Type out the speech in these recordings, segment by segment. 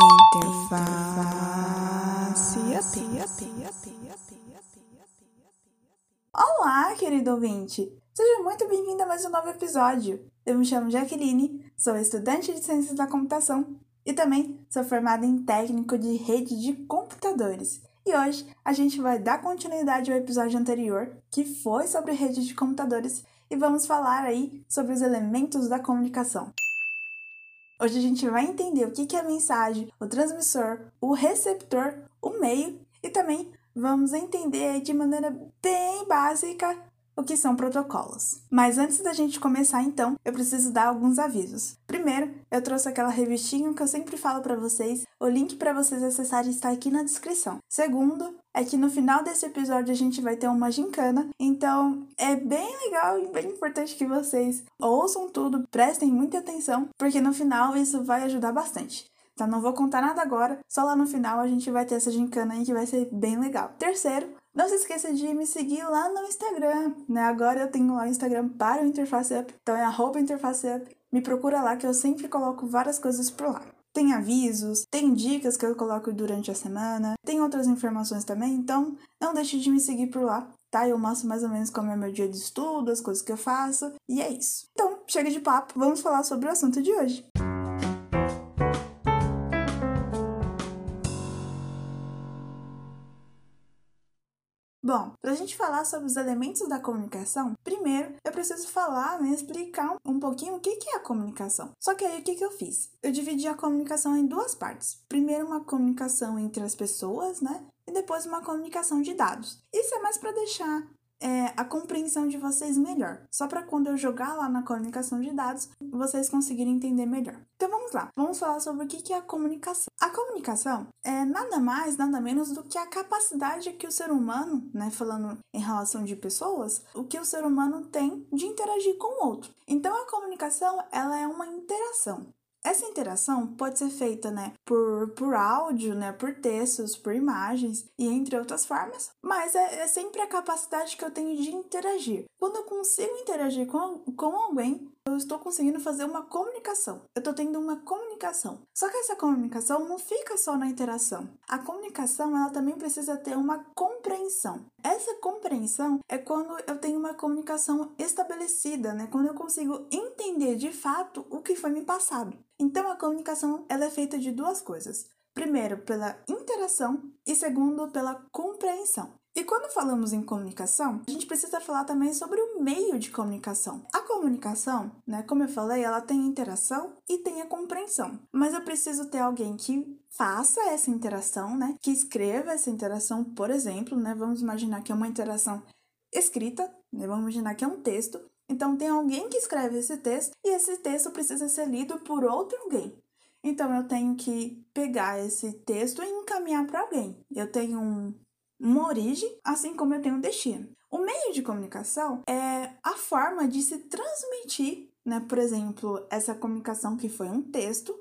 Interface. Olá, querido ouvinte! Seja muito bem-vindo a mais um novo episódio. Eu me chamo Jaqueline, sou estudante de Ciências da Computação e também sou formada em técnico de rede de computadores. E hoje a gente vai dar continuidade ao episódio anterior, que foi sobre rede de computadores, e vamos falar aí sobre os elementos da comunicação. Hoje a gente vai entender o que é a mensagem, o transmissor, o receptor, o meio e também vamos entender de maneira bem básica o que são protocolos. Mas antes da gente começar, então, eu preciso dar alguns avisos. Primeiro, eu trouxe aquela revistinha que eu sempre falo para vocês. O link para vocês acessarem está aqui na descrição. Segundo, é que no final desse episódio a gente vai ter uma gincana, então é bem legal e bem importante que vocês ouçam tudo, prestem muita atenção, porque no final isso vai ajudar bastante. Tá, não vou contar nada agora, só lá no final a gente vai ter essa gincana aí que vai ser bem legal. Terceiro, não se esqueça de me seguir lá no Instagram, né? Agora eu tenho lá o Instagram para o Interface Up, então é arroba Interface Up. Me procura lá que eu sempre coloco várias coisas por lá. Tem avisos, tem dicas que eu coloco durante a semana, tem outras informações também, então não deixe de me seguir por lá, tá? Eu mostro mais ou menos como é meu dia de estudo, as coisas que eu faço, e é isso. Então, chega de papo, vamos falar sobre o assunto de hoje. Bom, para a gente falar sobre os elementos da comunicação, primeiro eu preciso falar, né, explicar um pouquinho o que é a comunicação. Só que aí o que, que eu fiz? Eu dividi a comunicação em duas partes. Primeiro, uma comunicação entre as pessoas, né? E depois, uma comunicação de dados. Isso é mais para deixar é, a compreensão de vocês melhor. Só para quando eu jogar lá na comunicação de dados, vocês conseguirem entender melhor. Então vamos lá, vamos falar sobre o que é a comunicação. A comunicação é nada mais, nada menos do que a capacidade que o ser humano, né, falando em relação de pessoas, o que o ser humano tem de interagir com o outro. Então a comunicação, ela é uma interação. Essa interação pode ser feita né, por, por áudio, né, por textos, por imagens e entre outras formas, mas é, é sempre a capacidade que eu tenho de interagir. Quando eu consigo interagir com, com alguém, eu estou conseguindo fazer uma comunicação. Eu estou tendo uma comunicação. Só que essa comunicação não fica só na interação. A comunicação ela também precisa ter uma compreensão. Essa compreensão é quando eu tenho uma comunicação estabelecida, né? Quando eu consigo entender de fato o que foi me passado. Então a comunicação ela é feita de duas coisas. Primeiro, pela interação e segundo, pela compreensão. E quando falamos em comunicação, a gente precisa falar também sobre o meio de comunicação. A comunicação, né, como eu falei, ela tem interação e tem a compreensão. Mas eu preciso ter alguém que faça essa interação, né, que escreva essa interação, por exemplo, né, vamos imaginar que é uma interação escrita, né, vamos imaginar que é um texto. Então tem alguém que escreve esse texto e esse texto precisa ser lido por outro alguém. Então eu tenho que pegar esse texto e encaminhar para alguém. Eu tenho um uma origem, assim como eu tenho um destino. O meio de comunicação é a forma de se transmitir, né, por exemplo, essa comunicação que foi um texto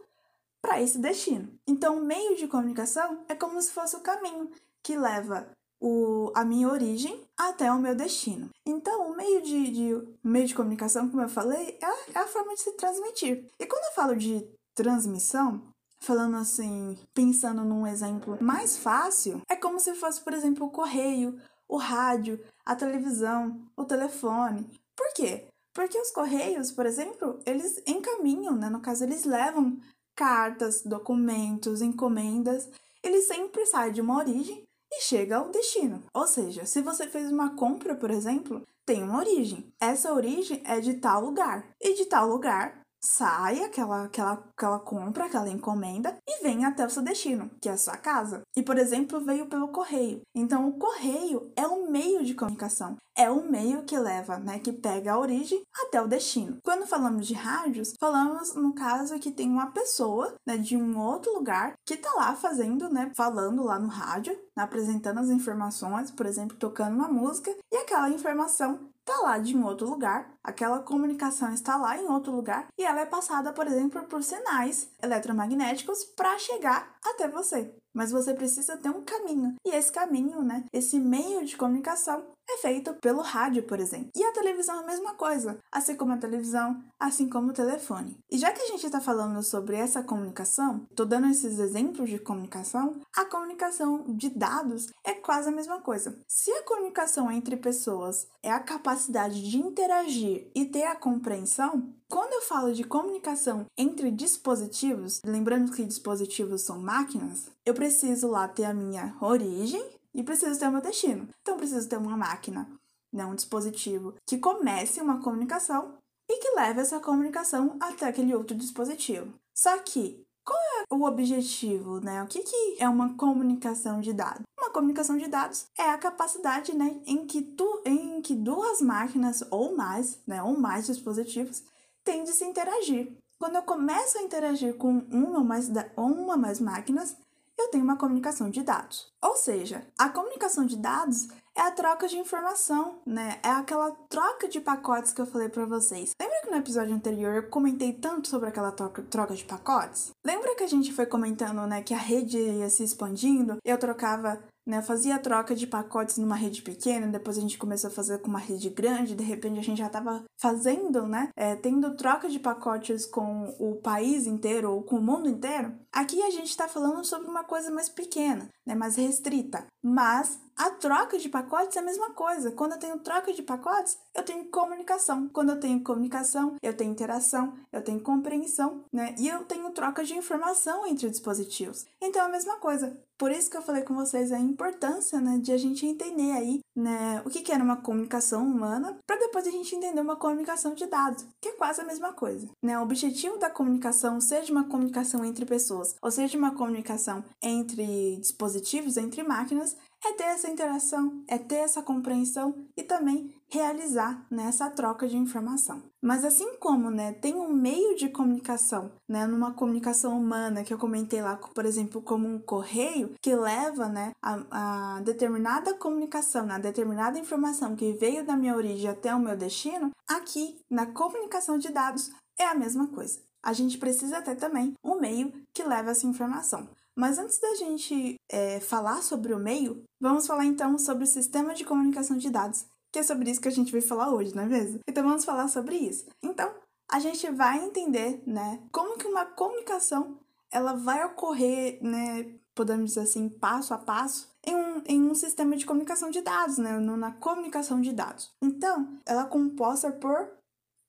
para esse destino. Então, o meio de comunicação é como se fosse o caminho que leva o, a minha origem até o meu destino. Então, o meio de, de, meio de comunicação, como eu falei, é a, é a forma de se transmitir. E quando eu falo de transmissão, Falando assim, pensando num exemplo mais fácil, é como se fosse, por exemplo, o correio, o rádio, a televisão, o telefone. Por quê? Porque os correios, por exemplo, eles encaminham, né? No caso, eles levam cartas, documentos, encomendas. Eles sempre saem de uma origem e chega ao destino. Ou seja, se você fez uma compra, por exemplo, tem uma origem. Essa origem é de tal lugar. E de tal lugar sai aquela, aquela, aquela compra, aquela encomenda e vem até o seu destino, que é a sua casa. E, por exemplo, veio pelo correio. Então, o correio é um meio de comunicação, é o meio que leva, né, que pega a origem até o destino. Quando falamos de rádios, falamos no caso que tem uma pessoa, né, de um outro lugar que tá lá fazendo, né, falando lá no rádio, apresentando as informações, por exemplo, tocando uma música, e aquela informação está lá de um outro lugar, aquela comunicação está lá em outro lugar e ela é passada, por exemplo, por sinais eletromagnéticos para chegar até você. Mas você precisa ter um caminho. E esse caminho, né, esse meio de comunicação é feito pelo rádio, por exemplo. E a televisão é a mesma coisa, assim como a televisão, assim como o telefone. E já que a gente está falando sobre essa comunicação, tô dando esses exemplos de comunicação, a comunicação de dados é quase a mesma coisa. Se a comunicação entre pessoas é a capacidade de interagir e ter a compreensão, quando eu falo de comunicação entre dispositivos, lembrando que dispositivos são máquinas, eu preciso lá ter a minha origem e preciso ter o meu destino. Então, preciso ter uma máquina, né, um dispositivo que comece uma comunicação e que leve essa comunicação até aquele outro dispositivo. Só que qual é o objetivo, né? O que, que é uma comunicação de dados? Comunicação de dados é a capacidade, né, em que tu, em que duas máquinas ou mais, né, ou mais dispositivos têm de se interagir. Quando eu começo a interagir com uma ou mais, uma mais máquinas, eu tenho uma comunicação de dados. Ou seja, a comunicação de dados é a troca de informação, né? É aquela troca de pacotes que eu falei para vocês. Lembra que no episódio anterior eu comentei tanto sobre aquela troca, troca de pacotes? Lembra que a gente foi comentando, né, que a rede ia se expandindo? Eu trocava né? Fazia troca de pacotes numa rede pequena, depois a gente começou a fazer com uma rede grande, de repente a gente já estava fazendo, né? É, tendo troca de pacotes com o país inteiro ou com o mundo inteiro. Aqui a gente está falando sobre uma coisa mais pequena, né? Mais restrita. Mas a troca de pacotes é a mesma coisa. Quando eu tenho troca de pacotes, eu tenho comunicação. Quando eu tenho comunicação, eu tenho interação, eu tenho compreensão, né? E eu tenho troca de informação entre dispositivos. Então é a mesma coisa. Por isso que eu falei com vocês a importância, né, de a gente entender aí, né, o que, que era uma comunicação humana, para depois a gente entender uma comunicação de dados, que é quase a mesma coisa. Né? O objetivo da comunicação, seja uma comunicação entre pessoas, ou seja uma comunicação entre dispositivos, entre máquinas, é ter essa interação, é ter essa compreensão e também realizar nessa né, troca de informação. Mas assim como, né, tem um meio de comunicação, né, numa comunicação humana que eu comentei lá, por exemplo, como um correio que leva, né, a, a determinada comunicação, a determinada informação que veio da minha origem até o meu destino, aqui na comunicação de dados é a mesma coisa. A gente precisa ter também um meio que leva essa informação. Mas antes da gente é, falar sobre o meio, vamos falar então sobre o sistema de comunicação de dados, que é sobre isso que a gente vai falar hoje, não é mesmo? Então vamos falar sobre isso. Então, a gente vai entender, né, como que uma comunicação ela vai ocorrer, né, podemos dizer assim, passo a passo, em um, em um sistema de comunicação de dados, né, na comunicação de dados. Então, ela é composta por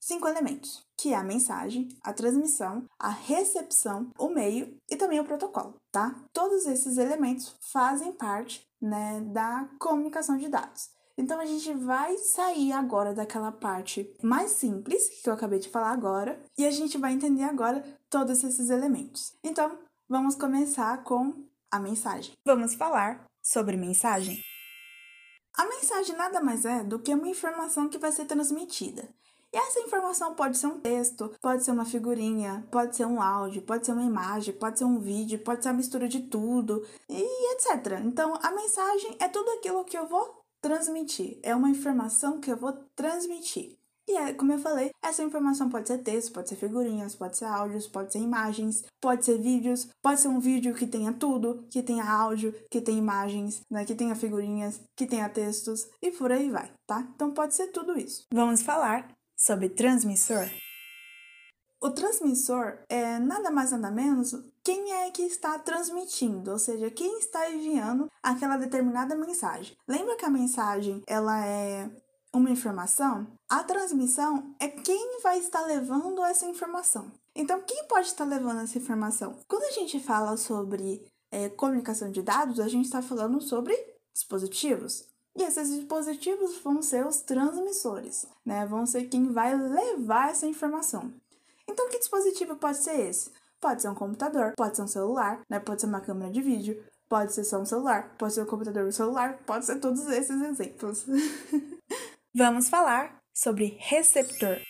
cinco elementos, que é a mensagem, a transmissão, a recepção, o meio e também o protocolo, tá? Todos esses elementos fazem parte, né, da comunicação de dados. Então a gente vai sair agora daquela parte mais simples que eu acabei de falar agora e a gente vai entender agora todos esses elementos. Então, vamos começar com a mensagem. Vamos falar sobre mensagem. A mensagem nada mais é do que uma informação que vai ser transmitida. E essa informação pode ser um texto, pode ser uma figurinha, pode ser um áudio, pode ser uma imagem, pode ser um vídeo, pode ser a mistura de tudo e etc. Então, a mensagem é tudo aquilo que eu vou transmitir, é uma informação que eu vou transmitir. E é, como eu falei, essa informação pode ser texto, pode ser figurinhas, pode ser áudios, pode ser imagens, pode ser vídeos, pode ser um vídeo que tenha tudo, que tenha áudio, que tenha imagens, né, que tenha figurinhas, que tenha textos e por aí vai, tá? Então pode ser tudo isso. Vamos falar sobre transmissor? O transmissor é nada mais nada menos quem é que está transmitindo, ou seja, quem está enviando aquela determinada mensagem. Lembra que a mensagem ela é uma informação? A transmissão é quem vai estar levando essa informação. Então, quem pode estar levando essa informação? Quando a gente fala sobre é, comunicação de dados, a gente está falando sobre dispositivos. E esses dispositivos vão ser os transmissores, né? Vão ser quem vai levar essa informação. Então, que dispositivo pode ser esse? Pode ser um computador, pode ser um celular, né? Pode ser uma câmera de vídeo, pode ser só um celular, pode ser um computador e celular, pode ser todos esses exemplos. Vamos falar sobre receptor.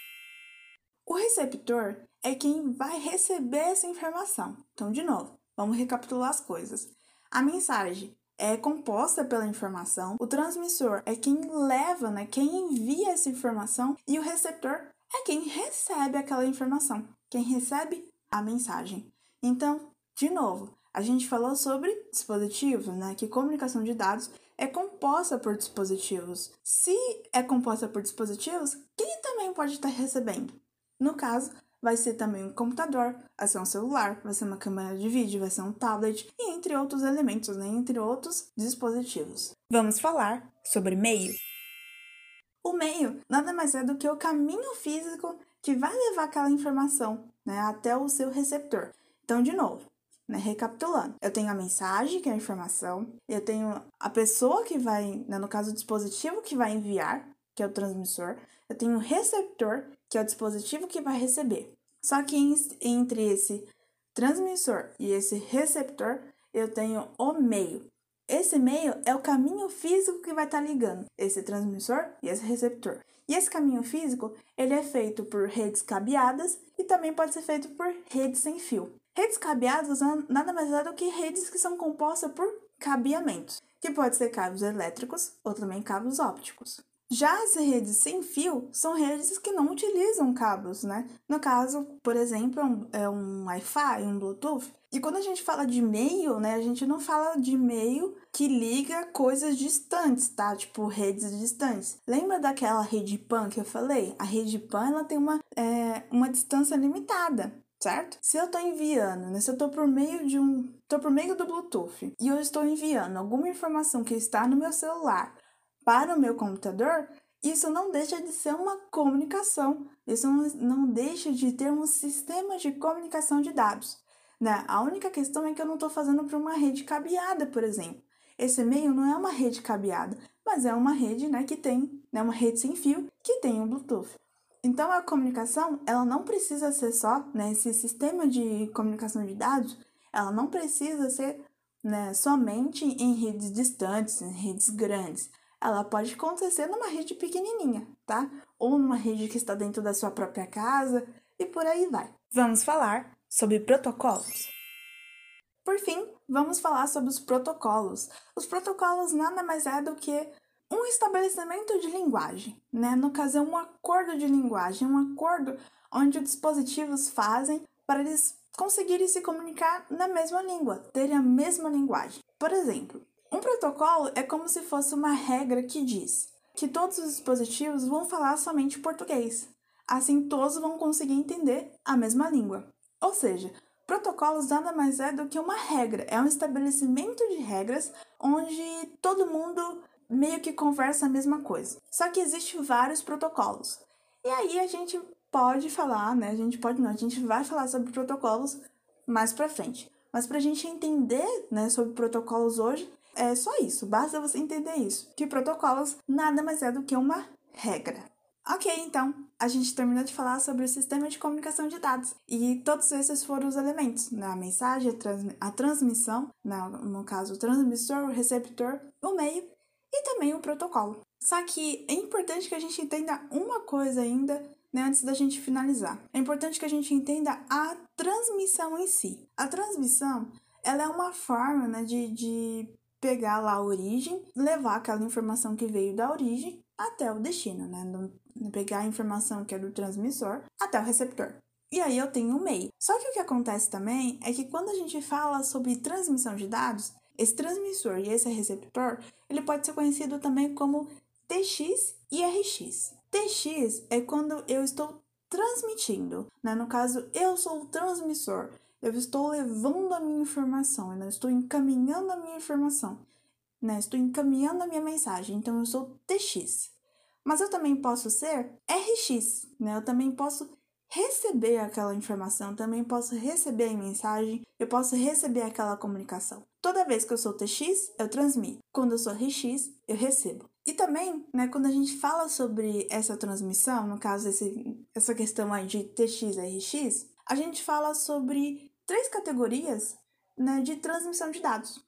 O receptor é quem vai receber essa informação. Então, de novo, vamos recapitular as coisas. A mensagem é composta pela informação, o transmissor é quem leva, né, quem envia essa informação e o receptor é quem recebe aquela informação, quem recebe a mensagem. Então, de novo, A gente falou sobre dispositivos, né? Que comunicação de dados é composta por dispositivos. Se é composta por dispositivos, quem também pode estar recebendo? No caso, vai ser também um computador, vai ser um celular, vai ser uma câmera de vídeo, vai ser um tablet e entre outros elementos, né? entre outros dispositivos. Vamos falar sobre meio. O meio nada mais é do que o caminho físico que vai levar aquela informação né, até o seu receptor. Então, de novo, né, recapitulando, eu tenho a mensagem, que é a informação, eu tenho a pessoa que vai, né, no caso, o dispositivo que vai enviar, que é o transmissor, eu tenho o receptor, que é o dispositivo que vai receber. Só que entre esse transmissor e esse receptor, eu tenho o meio. Esse meio é o caminho físico que vai estar tá ligando esse transmissor e esse receptor. E esse caminho físico, ele é feito por redes cabeadas e também pode ser feito por redes sem fio. Redes cabeadas nada mais é do que redes que são compostas por cabeamentos, que pode ser cabos elétricos ou também cabos ópticos. Já as redes sem fio são redes que não utilizam cabos, né? No caso, por exemplo, é um Wi-Fi, um Bluetooth. E quando a gente fala de meio, né, a gente não fala de meio que liga coisas distantes, tá? Tipo redes distantes. Lembra daquela rede PAN que eu falei? A rede PAN ela tem uma, é, uma distância limitada certo? Se eu estou enviando, né, se eu estou por meio de um, tô por meio do Bluetooth e eu estou enviando alguma informação que está no meu celular para o meu computador, isso não deixa de ser uma comunicação, isso não deixa de ter um sistema de comunicação de dados. Né? A única questão é que eu não estou fazendo para uma rede cabeada, por exemplo. Esse e-mail não é uma rede cabeada, mas é uma rede né, que tem, né, uma rede sem fio que tem um Bluetooth. Então a comunicação, ela não precisa ser só, né, esse sistema de comunicação de dados, ela não precisa ser né, somente em redes distantes, em redes grandes ela pode acontecer numa rede pequenininha, tá? Ou numa rede que está dentro da sua própria casa e por aí vai. Vamos falar sobre protocolos. Por fim, vamos falar sobre os protocolos. Os protocolos nada mais é do que um estabelecimento de linguagem, né? No caso, é um acordo de linguagem, um acordo onde os dispositivos fazem para eles conseguirem se comunicar na mesma língua, terem a mesma linguagem. Por exemplo, um protocolo é como se fosse uma regra que diz que todos os dispositivos vão falar somente português. Assim, todos vão conseguir entender a mesma língua. Ou seja, protocolos nada mais é do que uma regra, é um estabelecimento de regras onde todo mundo meio que conversa a mesma coisa. Só que existem vários protocolos. E aí a gente pode falar, né? A gente pode não, a gente vai falar sobre protocolos mais para frente. Mas para a gente entender, né, sobre protocolos hoje, é só isso, basta você entender isso. Que protocolos nada mais é do que uma regra. Ok, então, a gente terminou de falar sobre o sistema de comunicação de dados. E todos esses foram os elementos, né? a mensagem, a, a transmissão, né? no caso, o transmissor, o receptor, o meio e também o protocolo. Só que é importante que a gente entenda uma coisa ainda né, antes da gente finalizar. É importante que a gente entenda a transmissão em si. A transmissão ela é uma forma né, de, de pegar lá a origem, levar aquela informação que veio da origem até o destino, né? Pegar a informação que é do transmissor até o receptor. E aí eu tenho o meio. Só que o que acontece também é que quando a gente fala sobre transmissão de dados, esse transmissor e esse receptor, ele pode ser conhecido também como TX e RX. TX é quando eu estou transmitindo, né? No caso, eu sou o transmissor. Eu estou levando a minha informação, eu não estou encaminhando a minha informação, né? Estou encaminhando a minha mensagem, então eu sou TX. Mas eu também posso ser RX, né? Eu também posso receber aquela informação, também posso receber a mensagem, eu posso receber aquela comunicação. Toda vez que eu sou TX, eu transmito. Quando eu sou RX, eu recebo. E também, né, quando a gente fala sobre essa transmissão, no caso esse, essa questão aí de TX e RX, a gente fala sobre três categorias né, de transmissão de dados.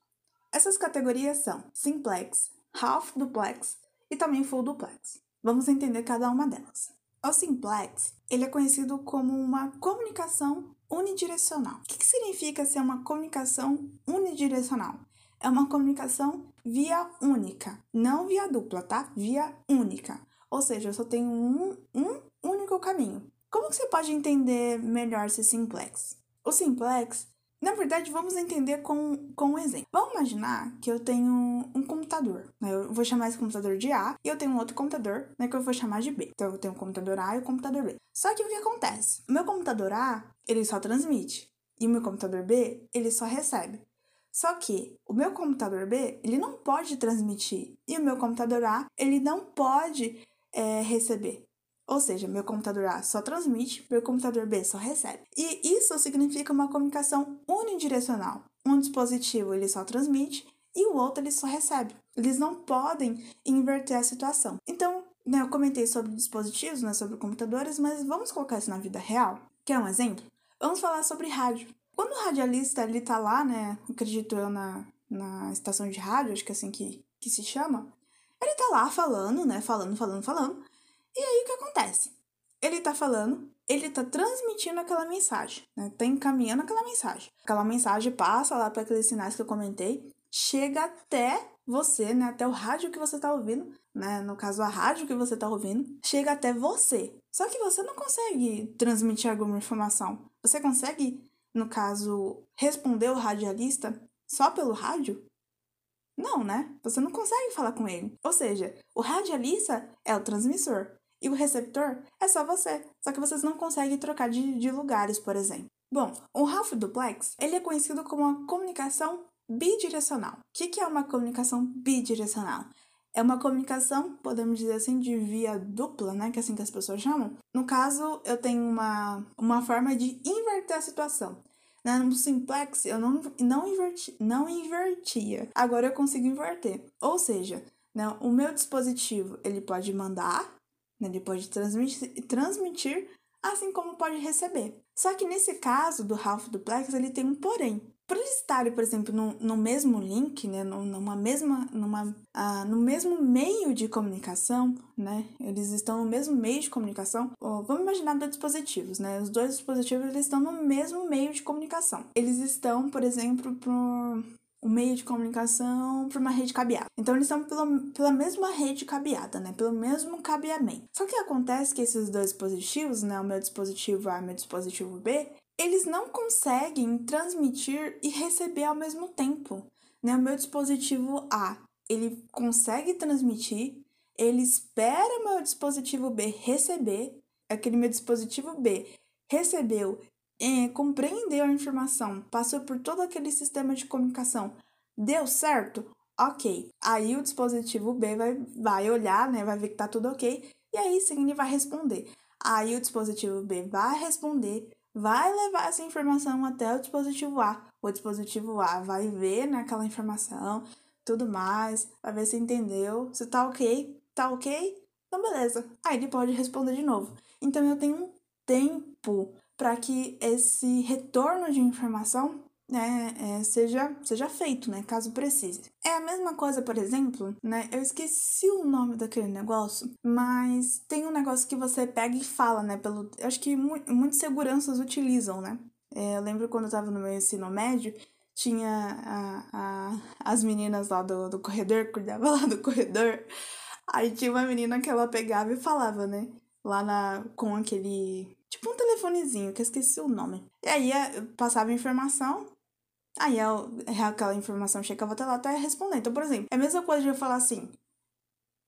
Essas categorias são simplex, half duplex e também full duplex. Vamos entender cada uma delas. O simplex ele é conhecido como uma comunicação unidirecional. O que, significa ser uma comunicação unidirecional? É uma comunicação via única, não via dupla, tá? Via única. Ou seja, eu só tenho um, um único caminho. Como que você pode entender melhor esse simplex? O simplex Na verdade, vamos entender com, com um exemplo. Vamos imaginar que eu tenho um computador, né? Eu vou chamar esse computador de A e eu tenho um outro computador, né, que eu vou chamar de B. Então, eu tenho o computador A e o computador B. Só que o que acontece? O meu computador A, ele só transmite. E o meu computador B, ele só recebe. Só que o meu computador B, ele não pode transmitir. E o meu computador A, ele não pode é, receber. Ou seja, meu computador A só transmite, meu computador B só recebe. E isso significa uma comunicação unidirecional. Um dispositivo ele só transmite e o outro ele só recebe. Eles não podem inverter a situação. Então, né, eu comentei sobre dispositivos, né, sobre computadores, mas vamos colocar isso na vida real? Quer um exemplo? Vamos falar sobre rádio. Quando o radialista ele tá lá, né, acredito eu, na, na estação de rádio, acho que é assim que, que se chama, ele tá lá falando, né, falando, falando, falando, e aí o que acontece? Ele tá falando, ele tá transmitindo aquela mensagem, né? Tá encaminhando aquela mensagem. Aquela mensagem passa lá para aqueles sinais que eu comentei, chega até você, né? Até o rádio que você tá ouvindo, né? No caso, a rádio que você tá ouvindo, chega até você. Só que você não consegue transmitir alguma informação. Você consegue, no caso, responder o radialista só pelo rádio? Não, né? Você não consegue falar com ele. Ou seja, o radialista é o transmissor. E o receptor é só você, só que vocês não conseguem trocar de, de lugares, por exemplo. Bom, o Half Duplex ele é conhecido como uma comunicação bidirecional. O que, que é uma comunicação bidirecional? É uma comunicação, podemos dizer assim, de via dupla, né? Que é assim que as pessoas chamam. No caso, eu tenho uma, uma forma de inverter a situação. No simplex, eu não, não, inverti, não invertia. Agora eu consigo inverter. Ou seja, né, o meu dispositivo ele pode mandar né? Ele pode transmitir, transmitir, assim como pode receber. Só que nesse caso do Half Duplex, ele tem um porém. Por eles estarem, por exemplo, no, no mesmo link, né, numa mesma, numa, ah, no mesmo meio de comunicação, né, eles estão no mesmo meio de comunicação. vamos imaginar dois dispositivos, né, os dois dispositivos eles estão no mesmo meio de comunicação. Eles estão, por exemplo, pro, o meio de comunicação para uma rede cabeada. Então eles estão pela, pela mesma rede cabeada, né? Pelo mesmo cabeamento. Só que acontece que esses dois dispositivos, né? O meu dispositivo A e o meu dispositivo B, eles não conseguem transmitir e receber ao mesmo tempo. Né? O meu dispositivo A, ele consegue transmitir, ele espera o meu dispositivo B receber, aquele meu dispositivo B recebeu é, compreendeu a informação, passou por todo aquele sistema de comunicação, deu certo? Ok. Aí o dispositivo B vai, vai olhar, né? Vai ver que tá tudo ok. E aí sim ele vai responder. Aí o dispositivo B vai responder, vai levar essa informação até o dispositivo A. O dispositivo A vai ver naquela informação, tudo mais, vai ver se entendeu, se tá ok, tá ok, então beleza. Aí ele pode responder de novo. Então eu tenho um tempo para que esse retorno de informação né, é, seja, seja feito, né, caso precise. É a mesma coisa, por exemplo, né, eu esqueci o nome daquele negócio, mas tem um negócio que você pega e fala, né, pelo, acho que mu muitas seguranças utilizam, né. É, eu lembro quando eu tava no meu ensino médio, tinha a, a, as meninas lá do, do corredor, cuidava lá do corredor, aí tinha uma menina que ela pegava e falava, né, lá na, com aquele Tipo um telefonezinho, que eu esqueci o nome. E aí eh, passava informação, aí aquela informação chegava até lá até responder. Então, por exemplo, é a mesma coisa de eu falar assim: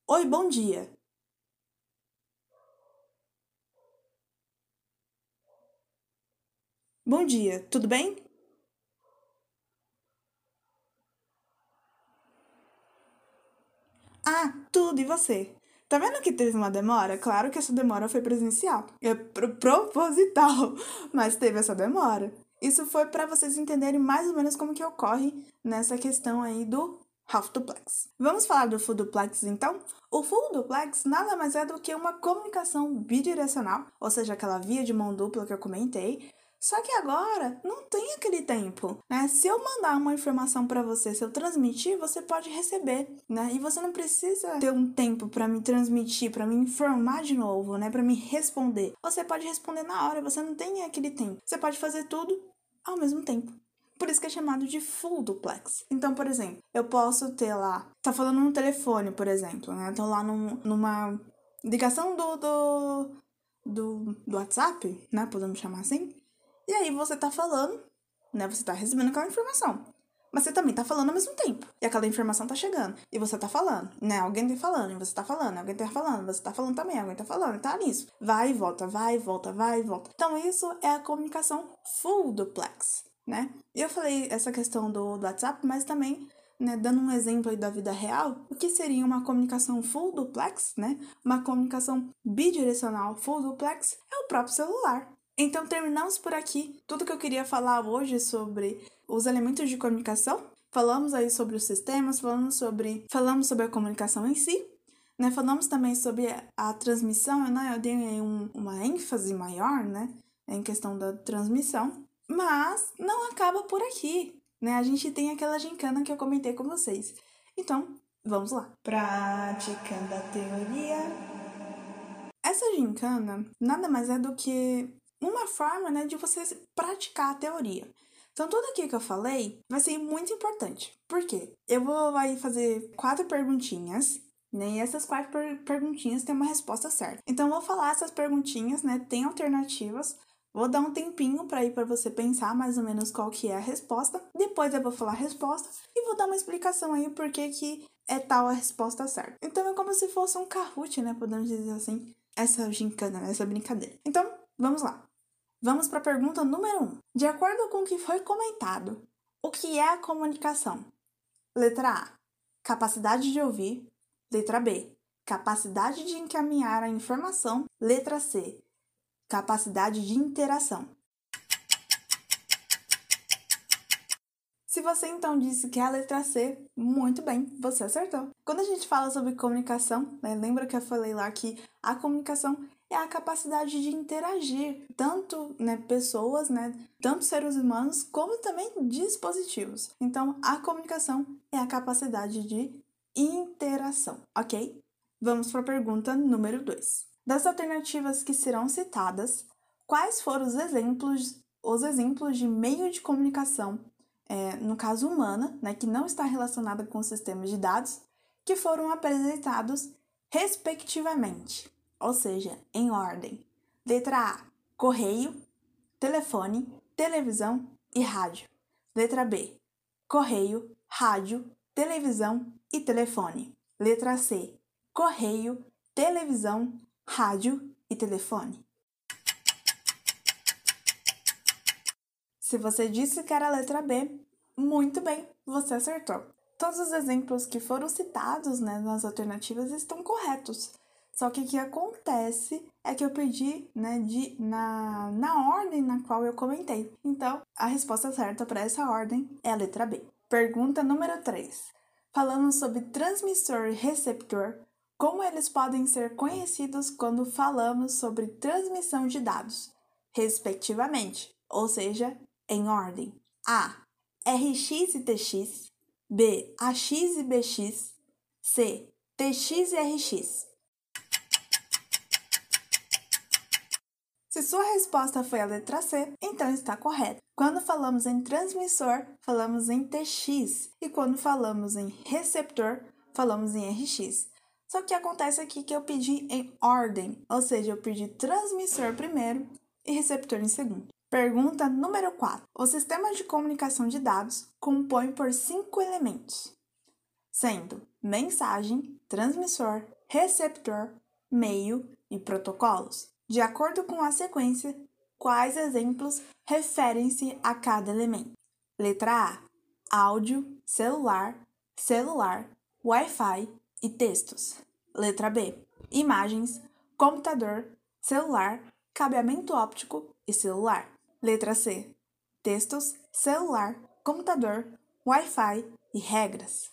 Oi, bom dia. Bom dia, tudo bem? Ah, tudo, e você? Tá vendo que teve uma demora? Claro que essa demora foi presencial, é proposital, mas teve essa demora. Isso foi para vocês entenderem mais ou menos como que ocorre nessa questão aí do half duplex. Vamos falar do full duplex então? O full duplex nada mais é do que uma comunicação bidirecional, ou seja, aquela via de mão dupla que eu comentei, só que agora não tem aquele tempo, né? Se eu mandar uma informação para você, se eu transmitir, você pode receber, né? E você não precisa ter um tempo para me transmitir, para me informar de novo, né? Para me responder. Você pode responder na hora, você não tem aquele tempo. Você pode fazer tudo ao mesmo tempo. Por isso que é chamado de full duplex. Então, por exemplo, eu posso ter lá, tá falando no telefone, por exemplo, né? Tô lá num, numa ligação do, do, do, do WhatsApp, né? Podemos chamar assim. E aí você tá falando, né? Você tá recebendo aquela informação. Mas você também tá falando ao mesmo tempo. E aquela informação tá chegando. E você tá falando, né? Alguém tá falando, e você tá falando, alguém tá falando, você tá falando também, alguém tá falando, tá nisso. Vai e volta, vai e volta, vai e volta. Então, isso é a comunicação full duplex, né? Eu falei essa questão do, do WhatsApp, mas também né, dando um exemplo aí da vida real, o que seria uma comunicação full duplex, né? Uma comunicação bidirecional full duplex é o próprio celular. Então terminamos por aqui tudo que eu queria falar hoje sobre os elementos de comunicação. Falamos aí sobre os sistemas, falamos sobre, falamos sobre a comunicação em si, né? Falamos também sobre a, transmissão, né? Eu dei um, uma ênfase maior, né? Em questão da transmissão. Mas não acaba por aqui, né? A gente tem aquela gincana que eu comentei com vocês. Então, vamos lá. Praticando a teoria. Essa gincana nada mais é do que uma forma, né, de você praticar a teoria. Então, tudo aqui que eu falei vai ser muito importante. Por quê? Eu vou aí fazer quatro perguntinhas, né? E essas quatro per perguntinhas têm uma resposta certa. Então, vou falar essas perguntinhas, né? Tem alternativas. Vou dar um tempinho para ir para você pensar mais ou menos qual que é a resposta. Depois eu vou falar a resposta e vou dar uma explicação aí por que que é tal a resposta certa. Então é como se fosse um Kahoot, né? Podemos dizer assim, essa gincana, essa brincadeira. Então, vamos lá. Vamos para a pergunta número 1. Um. De acordo com o que foi comentado, o que é a comunicação? Letra A. Capacidade de ouvir. Letra B. Capacidade de encaminhar a informação. Letra C. Capacidade de interação. Se você então disse que é a letra C, muito bem, você acertou. Quando a gente fala sobre comunicação, né, lembra que eu falei lá que a comunicação é a capacidade de interagir, tanto né, pessoas, né, tanto seres humanos, como também dispositivos. Então, a comunicação é a capacidade de interação, ok? Vamos para a pergunta número 2. Das alternativas que serão citadas, quais foram os exemplos, os exemplos de meio de comunicação, é, no caso humana, né, que não está relacionada com sistemas de dados, que foram apresentados respectivamente? Ou seja, em ordem. Letra A: correio, telefone, televisão e rádio. Letra B: correio, rádio, televisão e telefone. Letra C: correio, televisão, rádio e telefone. Se você disse que era a letra B, muito bem, você acertou. Todos os exemplos que foram citados né, nas alternativas estão corretos. Só que o que acontece é que eu perdi, né, de, na, na ordem na qual eu comentei. Então, a resposta certa para essa ordem é a letra B. Pergunta número 3. Falando sobre transmissor e receptor, como eles podem ser conhecidos quando falamos sobre transmissão de dados, respectivamente, ou seja, em ordem: A. RX e TX, B. AX e BX, C. TX e RX. Se sua resposta foi a letra C, então está correto. Quando falamos em transmissor, falamos em TX, e quando falamos em receptor, falamos em RX. Só que acontece aqui que eu pedi em ordem, ou seja, eu pedi transmissor primeiro e receptor em segundo. Pergunta número 4. O sistema de comunicação de dados compõe por cinco elementos, sendo mensagem, transmissor, receptor, meio e protocolos. De acordo com a sequência, quais exemplos referem-se a cada elemento? Letra A: áudio, celular, celular, Wi-Fi e textos. Letra B: imagens, computador, celular, cabeamento óptico e celular. Letra C: textos, celular, computador, Wi-Fi e regras.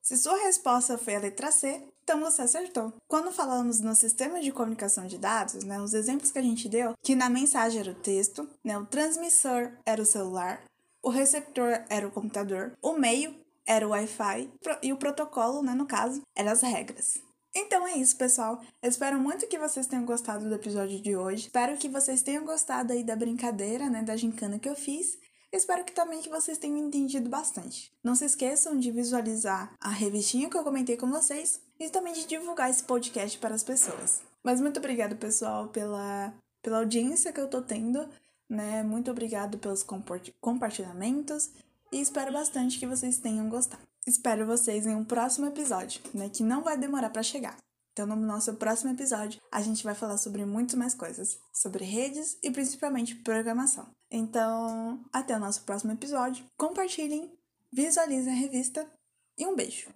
Se sua resposta foi a letra C, então você acertou. Quando falamos no sistema de comunicação de dados, né, os exemplos que a gente deu, que na mensagem era o texto, né, o transmissor era o celular, o receptor era o computador, o meio era o Wi-Fi e o protocolo, né, no caso, eram as regras. Então é isso, pessoal. Espero muito que vocês tenham gostado do episódio de hoje. Espero que vocês tenham gostado aí da brincadeira, né, da gincana que eu fiz. Espero que também que vocês tenham entendido bastante. Não se esqueçam de visualizar a revistinha que eu comentei com vocês e também de divulgar esse podcast para as pessoas. Mas muito obrigado, pessoal, pela pela audiência que eu tô tendo, né? Muito obrigado pelos compartilhamentos e espero bastante que vocês tenham gostado. Espero vocês em um próximo episódio, né? Que não vai demorar para chegar. Então, no nosso próximo episódio, a gente vai falar sobre muito mais coisas, sobre redes e principalmente programação. Então, até o nosso próximo episódio. Compartilhem, visualizem a revista e um beijo!